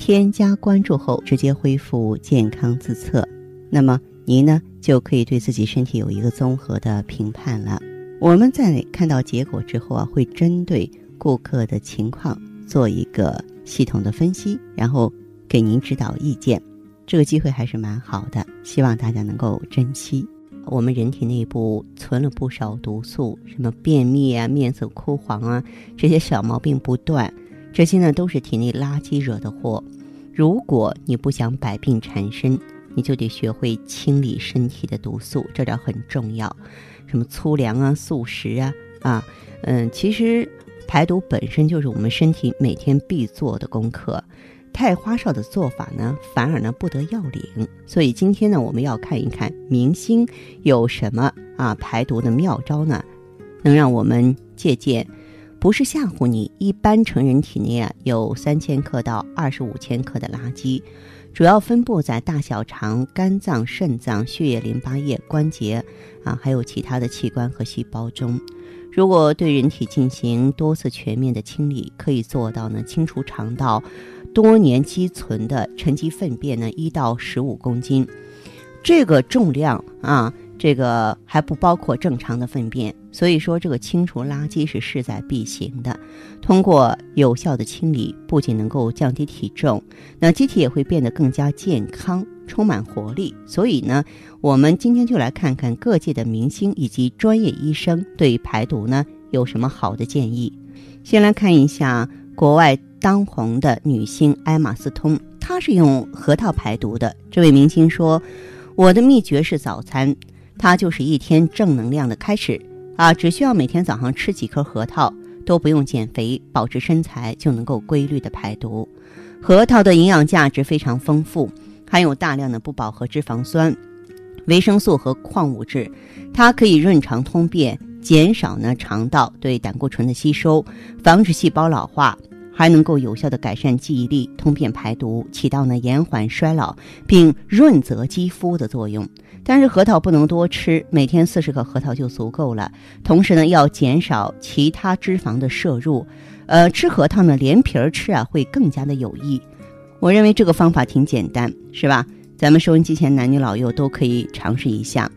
添加关注后，直接恢复健康自测，那么您呢就可以对自己身体有一个综合的评判了。我们在看到结果之后啊，会针对顾客的情况做一个系统的分析，然后给您指导意见。这个机会还是蛮好的，希望大家能够珍惜。我们人体内部存了不少毒素，什么便秘啊、面色枯黄啊，这些小毛病不断。这些呢都是体内垃圾惹的祸。如果你不想百病缠身，你就得学会清理身体的毒素，这点很重要。什么粗粮啊、素食啊，啊，嗯，其实排毒本身就是我们身体每天必做的功课。太花哨的做法呢，反而呢不得要领。所以今天呢，我们要看一看明星有什么啊排毒的妙招呢，能让我们借鉴。不是吓唬你，一般成人体内啊有三千克到二十五千克的垃圾，主要分布在大小肠、肝脏、肾脏、血液、淋巴液、关节啊，还有其他的器官和细胞中。如果对人体进行多次全面的清理，可以做到呢清除肠道多年积存的沉积粪便呢一到十五公斤，这个重量啊。这个还不包括正常的粪便，所以说这个清除垃圾是势在必行的。通过有效的清理，不仅能够降低体重，那机体也会变得更加健康，充满活力。所以呢，我们今天就来看看各界的明星以及专业医生对排毒呢有什么好的建议。先来看一下国外当红的女星艾玛斯通，她是用核桃排毒的。这位明星说：“我的秘诀是早餐。”它就是一天正能量的开始啊！只需要每天早上吃几颗核桃，都不用减肥，保持身材就能够规律的排毒。核桃的营养价值非常丰富，含有大量的不饱和脂肪酸、维生素和矿物质，它可以润肠通便，减少呢肠道对胆固醇的吸收，防止细胞老化，还能够有效的改善记忆力、通便排毒，起到呢延缓衰老并润泽肌肤的作用。但是核桃不能多吃，每天四十克核桃就足够了。同时呢，要减少其他脂肪的摄入。呃，吃核桃呢，连皮儿吃啊，会更加的有益。我认为这个方法挺简单，是吧？咱们收音机前男女老幼都可以尝试一下。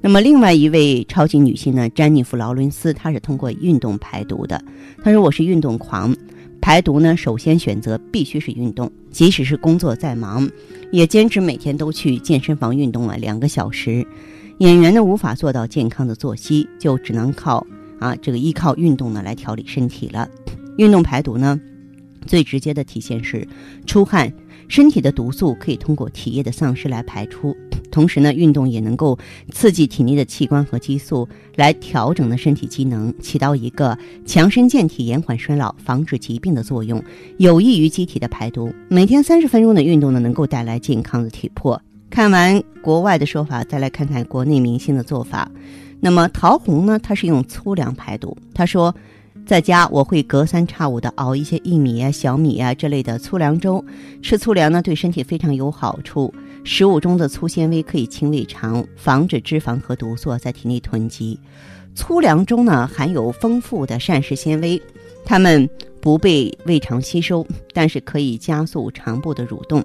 那么，另外一位超级女性呢，詹妮弗·劳伦斯，她是通过运动排毒的。她说：“我是运动狂。”排毒呢，首先选择必须是运动，即使是工作再忙，也坚持每天都去健身房运动了两个小时。演员呢无法做到健康的作息，就只能靠啊这个依靠运动呢来调理身体了。运动排毒呢，最直接的体现是出汗。身体的毒素可以通过体液的丧失来排出，同时呢，运动也能够刺激体内的器官和激素来调整呢身体机能，起到一个强身健体、延缓衰老、防止疾病的作用，有益于机体的排毒。每天三十分钟的运动呢，能够带来健康的体魄。看完国外的说法，再来看看国内明星的做法。那么陶虹呢，她是用粗粮排毒，她说。在家我会隔三差五的熬一些薏米啊、小米啊这类的粗粮粥，吃粗粮呢对身体非常有好处。食物中的粗纤维可以清胃肠，防止脂肪和毒素在体内囤积。粗粮中呢含有丰富的膳食纤维，它们不被胃肠吸收，但是可以加速肠部的蠕动，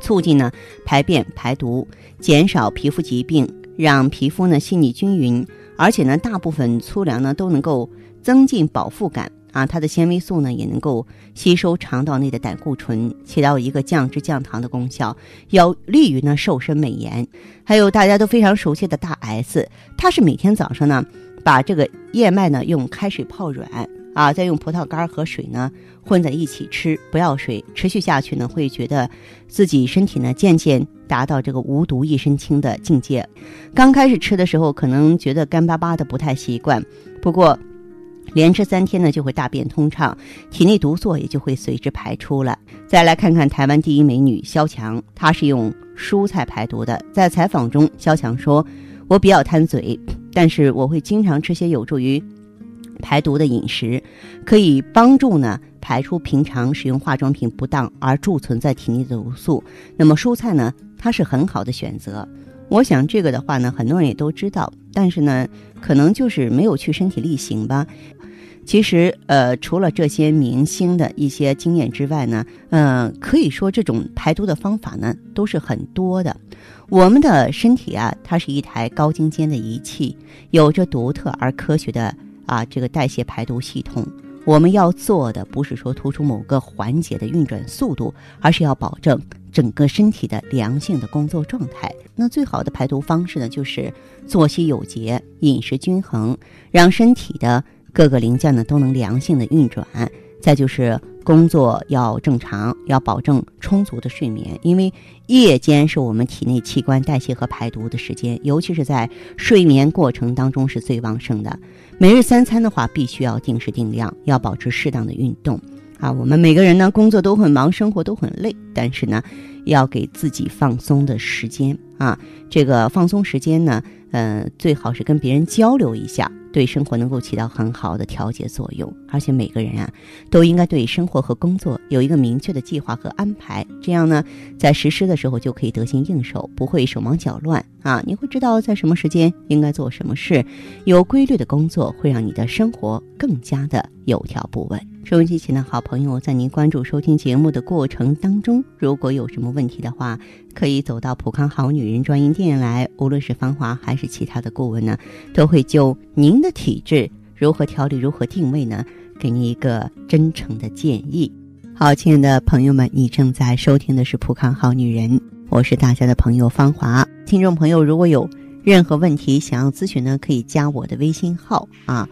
促进呢排便排毒，减少皮肤疾病，让皮肤呢细腻均匀。而且呢大部分粗粮呢都能够。增进饱腹感啊，它的纤维素呢也能够吸收肠道内的胆固醇，起到一个降脂降糖的功效，有利于呢瘦身美颜。还有大家都非常熟悉的大 S，它是每天早上呢把这个燕麦呢用开水泡软啊，再用葡萄干和水呢混在一起吃，不要水，持续下去呢会觉得自己身体呢渐渐达到这个无毒一身轻的境界。刚开始吃的时候可能觉得干巴巴的不太习惯，不过。连吃三天呢，就会大便通畅，体内毒素也就会随之排出了。再来看看台湾第一美女萧强，她是用蔬菜排毒的。在采访中，萧强说：“我比较贪嘴，但是我会经常吃些有助于排毒的饮食，可以帮助呢排出平常使用化妆品不当而贮存在体内的毒素。那么蔬菜呢，它是很好的选择。我想这个的话呢，很多人也都知道，但是呢，可能就是没有去身体力行吧。”其实，呃，除了这些明星的一些经验之外呢，嗯，可以说这种排毒的方法呢都是很多的。我们的身体啊，它是一台高精尖的仪器，有着独特而科学的啊这个代谢排毒系统。我们要做的不是说突出某个环节的运转速度，而是要保证整个身体的良性的工作状态。那最好的排毒方式呢，就是作息有节、饮食均衡，让身体的。各个零件呢都能良性的运转，再就是工作要正常，要保证充足的睡眠，因为夜间是我们体内器官代谢和排毒的时间，尤其是在睡眠过程当中是最旺盛的。每日三餐的话，必须要定时定量，要保持适当的运动。啊，我们每个人呢工作都很忙，生活都很累，但是呢，要给自己放松的时间啊。这个放松时间呢，呃，最好是跟别人交流一下。对生活能够起到很好的调节作用，而且每个人啊，都应该对生活和工作有一个明确的计划和安排，这样呢，在实施的时候就可以得心应手，不会手忙脚乱啊！你会知道在什么时间应该做什么事，有规律的工作会让你的生活更加的有条不紊。收音机前的好朋友，在您关注收听节目的过程当中，如果有什么问题的话，可以走到普康好女人专营店来，无论是芳华还是其他的顾问呢，都会就您的体质如何调理、如何定位呢，给您一个真诚的建议。好，亲爱的朋友们，你正在收听的是普康好女人，我是大家的朋友芳华。听众朋友，如果有任何问题想要咨询呢，可以加我的微信号啊。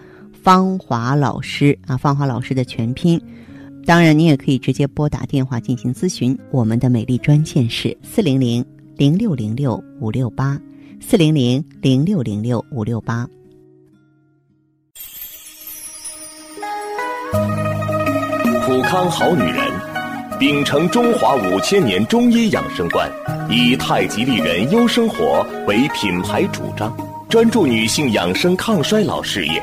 芳华老师啊，芳华老师的全拼。当然，你也可以直接拨打电话进行咨询。我们的美丽专线是四零零零六零六五六八，四零零零六零六五六八。普康好女人，秉承中华五千年中医养生观，以太极丽人优生活为品牌主张，专注女性养生抗衰老事业。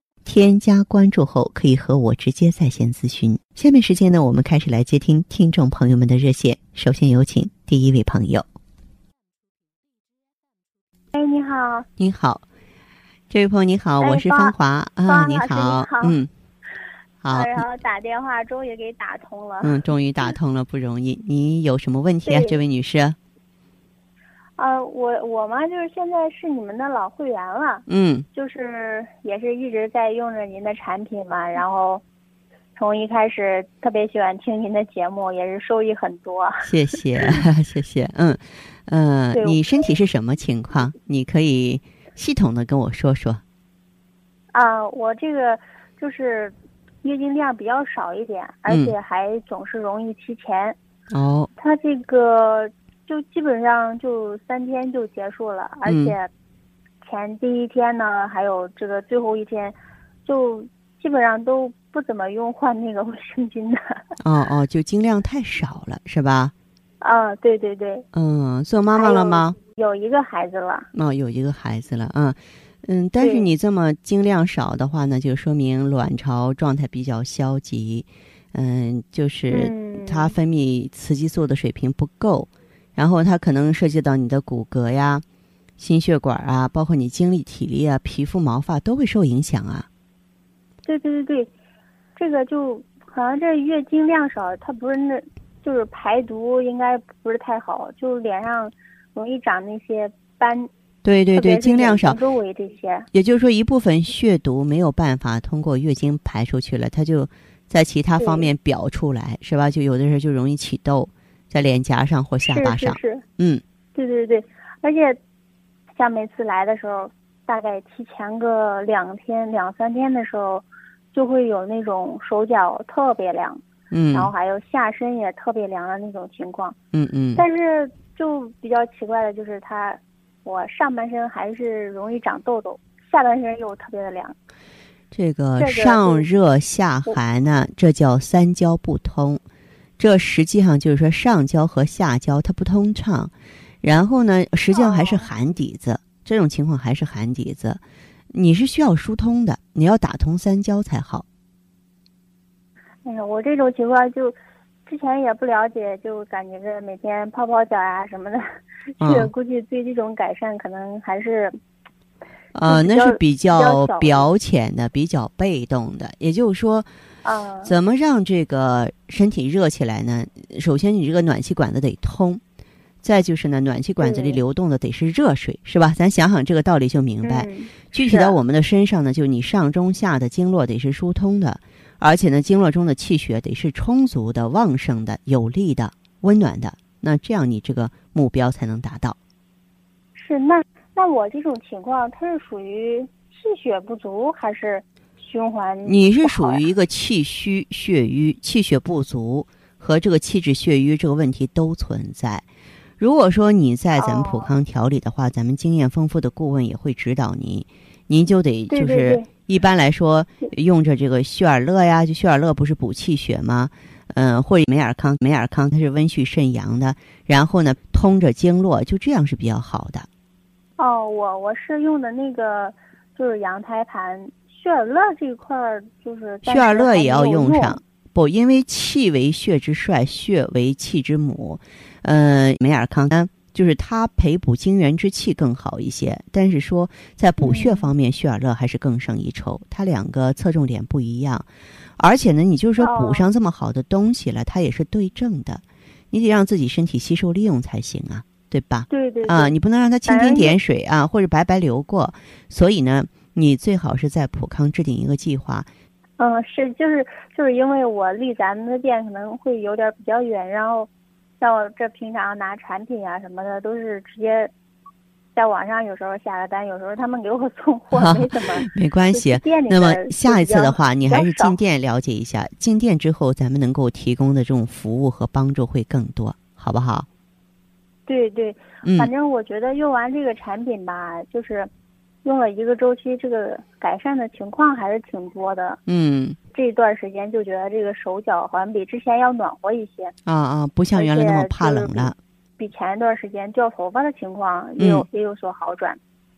添加关注后，可以和我直接在线咨询。下面时间呢，我们开始来接听听众朋友们的热线。首先有请第一位朋友。哎，你好。你好，这位朋友你好，我是芳华啊，你好，嗯，好。然后打电话终于给打通了。嗯，终于打通了，不容易。你有什么问题啊，这位女士？呃，我我嘛，就是现在是你们的老会员了，嗯，就是也是一直在用着您的产品嘛，然后从一开始特别喜欢听您的节目，也是受益很多。谢谢，谢谢，嗯呃，你身体是什么情况？你可以系统的跟我说说。啊，我这个就是月经量比较少一点，而且还总是容易提前。哦，它这个。就基本上就三天就结束了，而且前第一天呢，还有这个最后一天，就基本上都不怎么用换那个卫生巾的。哦哦，就经量太少了，是吧？啊，对对对。嗯，做妈妈了吗？有一个孩子了。哦，有一个孩子了啊。嗯，但是你这么经量少的话呢，就说明卵巢状态比较消极。嗯，就是它分泌雌激素的水平不够，然后它可能涉及到你的骨骼呀、心血管啊，包括你精力、体力啊、皮肤、毛发都会受影响啊。对对对对，这个就好像这月经量少，它不是那，就是排毒应该不是太好，就脸上容易长那些斑。对对对，经量少，周围这些，也就是说一部分血毒没有办法通过月经排出去了，它就在其他方面表出来，是吧？就有的时候就容易起痘，在脸颊上或下巴上。是是是。嗯。对对对，而且像每次来的时候，大概提前个两天、两三天的时候，就会有那种手脚特别凉，嗯，然后还有下身也特别凉的那种情况。嗯嗯。但是就比较奇怪的就是它。我上半身还是容易长痘痘，下半身又特别的凉。这个上热下寒呢，这叫三焦不通。这实际上就是说上焦和下焦它不通畅，然后呢，实际上还是寒底子。这种情况还是寒底子，你是需要疏通的，你要打通三焦才好。哎呀，我这种情况就之前也不了解，就感觉着每天泡泡脚呀什么的。这 估计对这种改善可能还是，呃，那是比较表浅的、比较被动的。也就是说，啊，怎么让这个身体热起来呢？首先，你这个暖气管子得通；再就是呢，暖气管子里流动的得是热水，是吧？咱想想这个道理就明白。具体到我们的身上呢，就你上中下的经络得是疏通的，而且呢，经络中的气血得是充足的、旺盛的、有力的、温暖的。那这样你这个目标才能达到。是那那我这种情况，它是属于气血不足还是循环？你是属于一个气虚血瘀、气血不足和这个气滞血瘀这个问题都存在。如果说你在咱们普康调理的话，咱们经验丰富的顾问也会指导您，您就得就是一般来说用着这个血尔乐呀，就血尔乐不是补气血吗？嗯，或者美尔康，美尔康它是温煦肾阳的，然后呢通着经络，就这样是比较好的。哦，我我是用的那个就是羊胎盘，血尔乐这一块儿就是血尔乐也要用上，不，因为气为血之帅，血为气之母。嗯，美尔康呢，就是它培补精元之气更好一些，但是说在补血方面，血尔乐还是更胜一筹，它两个侧重点不一样。而且呢，你就是说补上这么好的东西了，它也是对症的，你得让自己身体吸收利用才行啊，对吧？对对啊，你不能让它蜻蜓点水啊，或者白白流过。所以呢，你最好是在普康制定一个计划。嗯，是，就是就是因为我离咱们的店可能会有点比较远，然后像我这平常拿产品啊什么的都是直接。在网上有时候下个单，有时候他们给我送货没怎么，没关系。那么下一次的话，你还是进店了解一下。进店之后，咱们能够提供的这种服务和帮助会更多，好不好？对对，反正我觉得用完这个产品吧，就是用了一个周期，这个改善的情况还是挺多的。嗯，这段时间就觉得这个手脚好像比之前要暖和一些。啊啊，不像原来那么怕冷了。比前一段时间掉头发的情况也有也有所好转。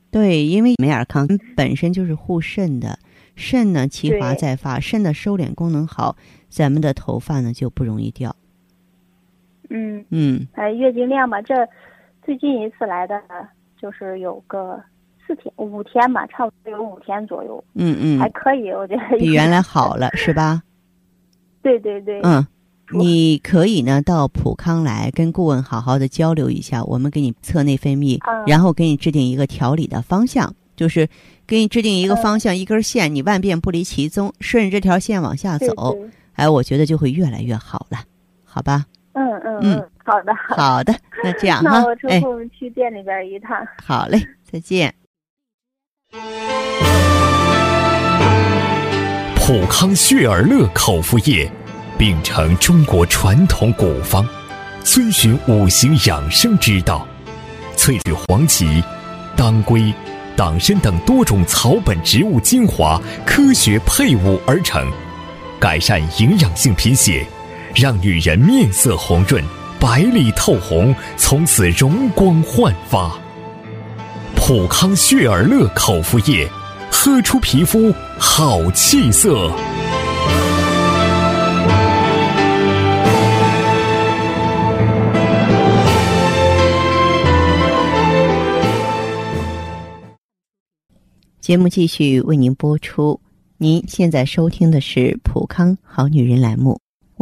对，因为美尔康本身就是护肾的，肾呢其华在发，肾的收敛功能好，咱们的头发呢就不容易掉。嗯嗯，哎，月经量吧，这最近一次来的就是有个四天五天吧，差不多有五天左右。嗯嗯，还可以，我觉得比原来好了，是吧？对对对。嗯。你可以呢到普康来跟顾问好好的交流一下，我们给你测内分泌，然后给你制定一个调理的方向，就是给你制定一个方向，一根线，你万变不离其宗，顺着这条线往下走，哎，我觉得就会越来越好了，好吧？嗯嗯嗯，好的好的，那这样哈，那我抽空去店里边一趟。好嘞，再见。普康血尔乐口服液。秉承中国传统古方，遵循五行养生之道，萃取黄芪、当归、党参等多种草本植物精华，科学配伍而成，改善营养性贫血，让女人面色红润，白里透红，从此容光焕发。普康血尔乐口服液，喝出皮肤好气色。节目继续为您播出。您现在收听的是《普康好女人》栏目，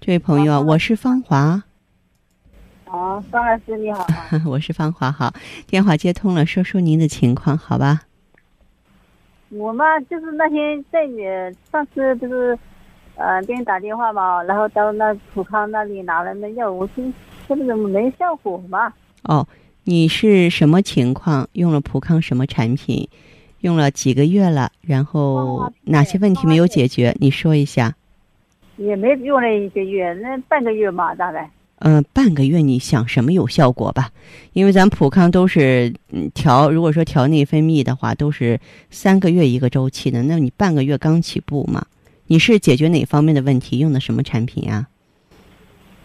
这位朋友啊，我是芳华。哦，方老师你好。我是芳华，好，电话接通了，说说您的情况，好吧？我嘛，就是那天在你上次不是，呃，给你打电话嘛，然后到那普康那里拿了那药，我听这不怎么没效果嘛？哦。你是什么情况？用了普康什么产品？用了几个月了？然后哪些问题没有解决？你说一下。也没用了一个月，那半个月嘛，大概。嗯，半个月，你想什么有效果吧？因为咱普康都是调，如果说调内分泌的话，都是三个月一个周期的。那你半个月刚起步嘛？你是解决哪方面的问题？用的什么产品啊？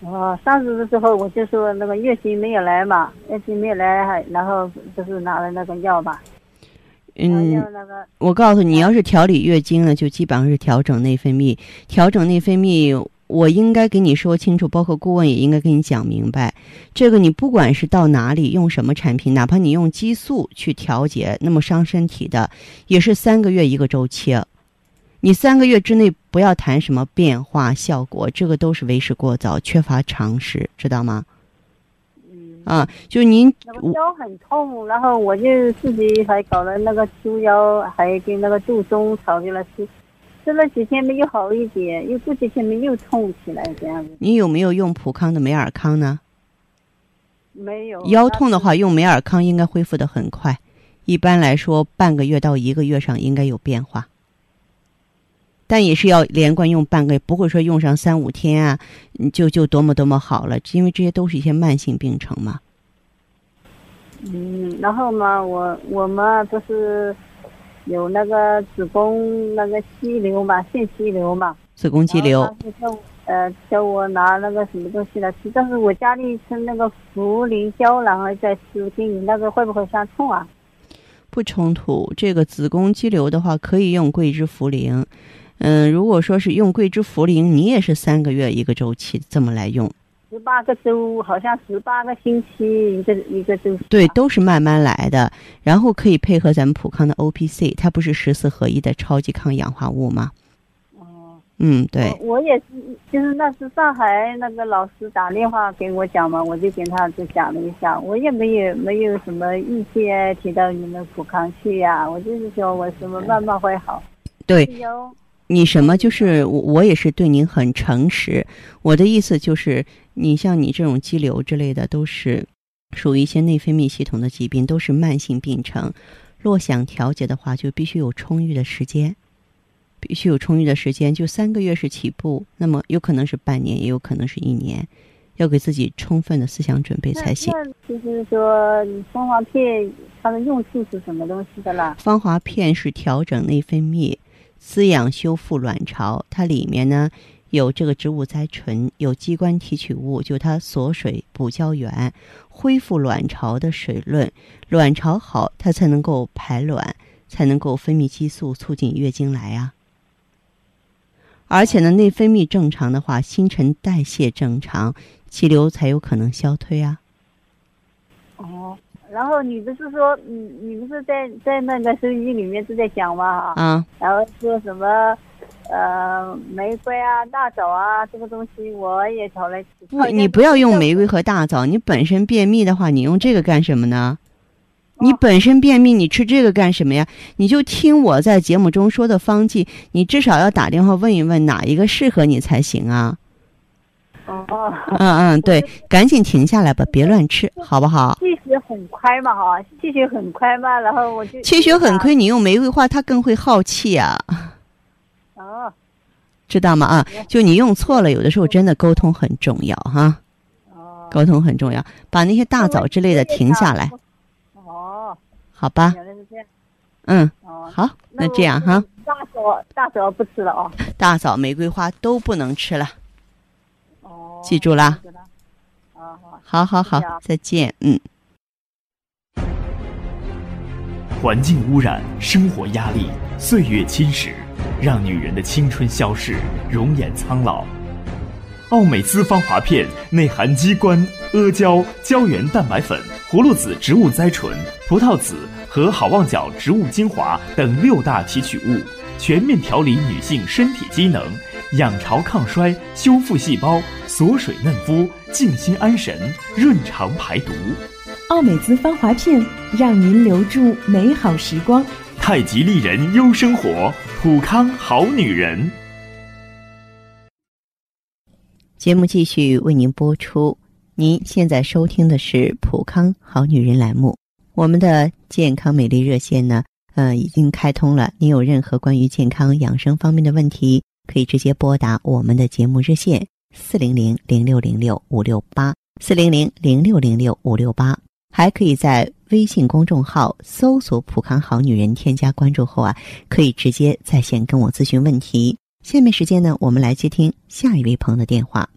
哦，上次的时候我就说那个月经没有来嘛，月经没有来，还然后就是拿了那个药吧。嗯，我告诉你，要是调理月经呢，就基本上是调整内分泌。调整内分泌，我应该给你说清楚，包括顾问也应该跟你讲明白。这个你不管是到哪里用什么产品，哪怕你用激素去调节，那么伤身体的，也是三个月一个周期。你三个月之内不要谈什么变化效果，这个都是为时过早，缺乏常识，知道吗？嗯。啊，就您。腰很痛，然后我就自己还搞了那个猪腰，还跟那个杜松炒给了吃，吃了几天没有好一点，又过几天没又痛起来这样子。你有没有用普康的美尔康呢？没有。腰痛的话，用美尔康应该恢复的很快，一般来说半个月到一个月上应该有变化。但也是要连贯用半个月，不会说用上三五天啊，就就多么多么好了，因为这些都是一些慢性病程嘛。嗯，然后嘛，我我们不是有那个子宫那个肌瘤嘛，腺肌瘤嘛。子宫肌瘤。叫呃叫我拿那个什么东西来吃，但是我家里吃那个茯苓胶，然后再吃，听你那个会不会相冲啊？不冲突，这个子宫肌瘤的话可以用桂枝茯苓。嗯，如果说是用桂枝茯苓，你也是三个月一个周期这么来用，十八个周，好像十八个星期一个一个周。对，都是慢慢来的，然后可以配合咱们普康的 O P C，它不是十四合一的超级抗氧化物吗？哦，嗯，对。我也是，就是那是上海那个老师打电话给我讲嘛，我就跟他就讲了一下，我也没有没有什么意见提到你们普康去呀，我就是说我什么慢慢会好。对。你什么就是我，我也是对您很诚实。我的意思就是，你像你这种肌瘤之类的，都是属于一些内分泌系统的疾病，都是慢性病程。若想调节的话，就必须有充裕的时间，必须有充裕的时间，就三个月是起步，那么有可能是半年，也有可能是一年，要给自己充分的思想准备才行。就是说，芳华片它的用处是什么东西的啦？芳华片是调整内分泌。滋养修复卵巢，它里面呢有这个植物甾醇，有机关提取物，就它锁水补胶原，恢复卵巢的水润。卵巢好，它才能够排卵，才能够分泌激素，促进月经来啊。而且呢，内分泌正常的话，新陈代谢正常，肌瘤才有可能消退啊。哦。然后你不是说，你你不是在在那个收音机里面是在讲吗？啊。然后说什么，呃，玫瑰啊、大枣啊，这个东西我也调来吃。不，你不要用玫瑰和大枣。你本身便秘的话，你用这个干什么呢？你本身便秘，你吃这个干什么呀？你就听我在节目中说的方剂，你至少要打电话问一问哪一个适合你才行啊。哦，嗯嗯，对，赶紧停下来吧，别乱吃，好不好？气血很快嘛，哈，气血很快嘛，然后我就气血很亏，你用玫瑰花，它更会耗气啊。哦，知道吗？啊，就你用错了，有的时候真的沟通很重要哈。哦，沟通很重要，把那些大枣之类的停下来。哦，好吧。嗯，好，那这样哈。大枣大枣不吃了哦。大枣、玫瑰花都不能吃了。哦，记住啦。好。好好再见。嗯。环境污染、生活压力、岁月侵蚀，让女人的青春消逝，容颜苍老。奥美姿芳华片内含鸡冠、阿胶、胶原蛋白粉、葫芦籽植物甾醇、葡萄籽和好望角植物精华等六大提取物，全面调理女性身体机能，养巢抗衰，修复细胞，锁水嫩肤，静心安神，润肠排毒。奥美姿芳华片，让您留住美好时光。太极丽人优生活，普康好女人。节目继续为您播出。您现在收听的是《普康好女人》栏目，我们的健康美丽热线呢，呃，已经开通了。您有任何关于健康养生方面的问题，可以直接拨打我们的节目热线四零零零六零六五六八四零零零六零六五六八，还可以在微信公众号搜索“普康好女人”，添加关注后啊，可以直接在线跟我咨询问题。下面时间呢，我们来接听下一位朋友的电话。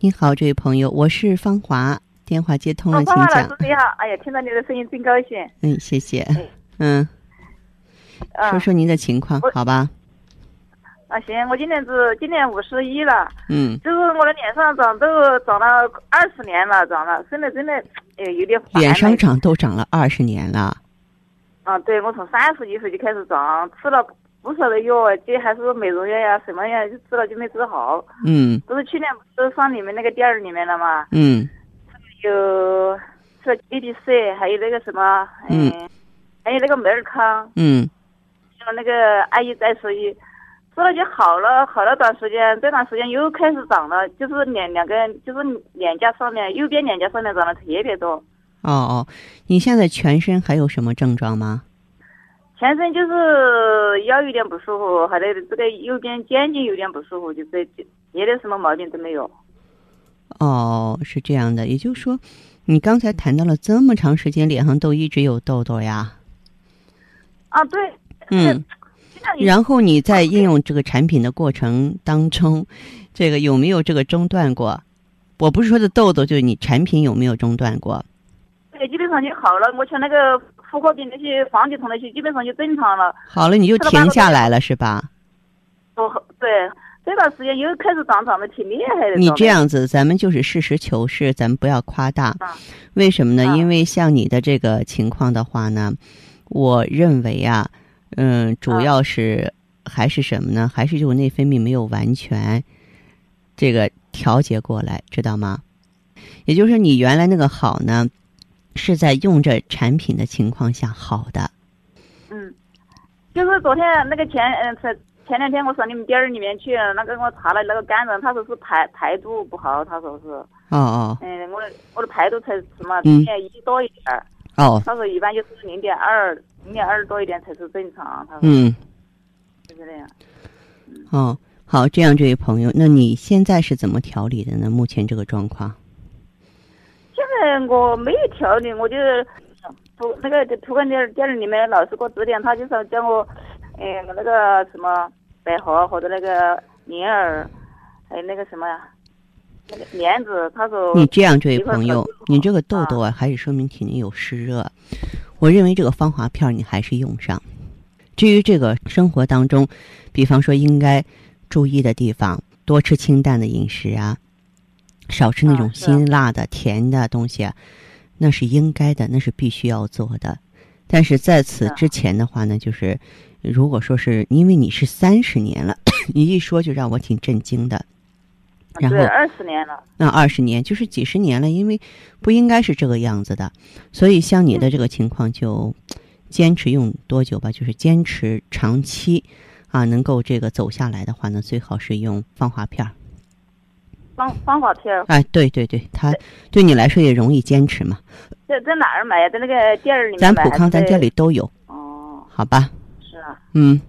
你好，这位朋友，我是芳华，电话接通了，哦，请讲师。你好，哎呀，听到你的声音真高兴。嗯，谢谢哎。嗯，啊说说您的情况，好吧？啊，行，我今年是今年五十一了，嗯，就是我的脸上长痘长了二十年了，长了，真的真的哎有点烦。脸上。长痘长了二十年了。啊，对，我从三十几岁就开始长，吃了不少的药，这还是美容院呀什么呀，就吃了就没治好。嗯不是去年不是上你们那个店儿里面了吗，嗯有吃了 A D C，还有那个什么，嗯嗯，还有那个美尔康。嗯还有那个阿姨再说一，说了就好了，好了段时间，这段时间又开始长了，就是脸两个，就是脸颊上面右边脸颊上面长得特别多，哦哦，你现在全身还有什么症状吗？全身就是腰有点不舒服，还得这个右边肩颈有点不舒服，就这别的什么毛病都没有。哦，是这样的，也就是说，你刚才谈到了这么长时间脸上都一直有痘痘呀。啊，对，嗯，然后你在应用这个产品的过程当中，这个有没有这个中断过？我不是说的痘痘，就是你产品有没有中断过？对基本上就好了，我像那个妇科病那些黄体酮那些基本上就正常了。好了，你就停下来了是吧？我对这段时间又开始长长得挺厉害的。你这样子，咱们就是实事求是，咱们不要夸大。啊为什么呢？啊因为像你的这个情况的话呢，我认为啊，嗯，主啊要是还是什么呢？还是就是内分泌没有完全这个调节过来，知道吗？也就是，你原来那个好呢，是在用这产品的情况下好的。嗯，就是昨天那个前嗯前前两天我上你们店儿里面去，那个我查了那个肝脏，他说是排排毒不好，他说是，哦哦嗯，我的我的排毒才什么嗯零点一多一点儿，哦，他说一般就是零点二零点二多一点才是正常，他说嗯就是那样。哦，好，这样这位朋友，那你现在是怎么调理的呢？目前这个状况？现在我没有调理，我就图那个图个店店里面老师给我指点，他就说叫我，嗯，那个什么百合或者那个银耳，还有那个什么呀，那个莲子，他说你这样，这位朋友，你这个痘痘啊，还是说明体内有湿热。我认为这个芳华片你还是用上。至于这个生活当中，比方说应该注意的地方，多吃清淡的饮食啊，少吃那种辛辣的、甜的东西啊，那是应该的，那是必须要做的。但是在此之前的话呢，就是如果说是因为你是三十年了，你一说就让我挺震惊的。然后对二十年了，那二十年就是几十年了，因为不应该是这个样子的，所以像你的这个情况就坚持用多久吧，就是坚持长期啊，能够这个走下来的话呢，最好是用芳华片儿。芳芳华片儿哎，对对对，它对你来说也容易坚持嘛。在在哪儿买呀？在那个店儿里面咱普康咱店里都有，哦，好吧？是啊，嗯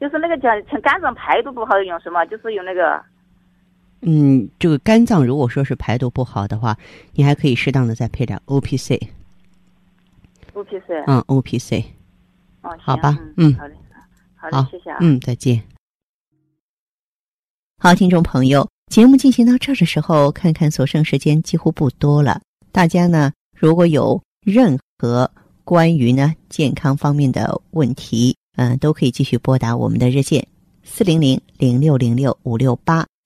就是那个讲像肝脏排毒不好用什么？就是用那个嗯，这个肝脏如果说是排毒不好的话，你还可以适当的再配点 O P C，O P C。嗯，O P C。哦，好吧嗯好嘞，好的，好谢谢啊。嗯，再见。好，听众朋友，节目进行到这儿的时候，看看所剩时间几乎不多了。大家呢，如果有任何关于呢健康方面的问题，嗯、都可以继续拨打我们的热线四零零零六零六五六八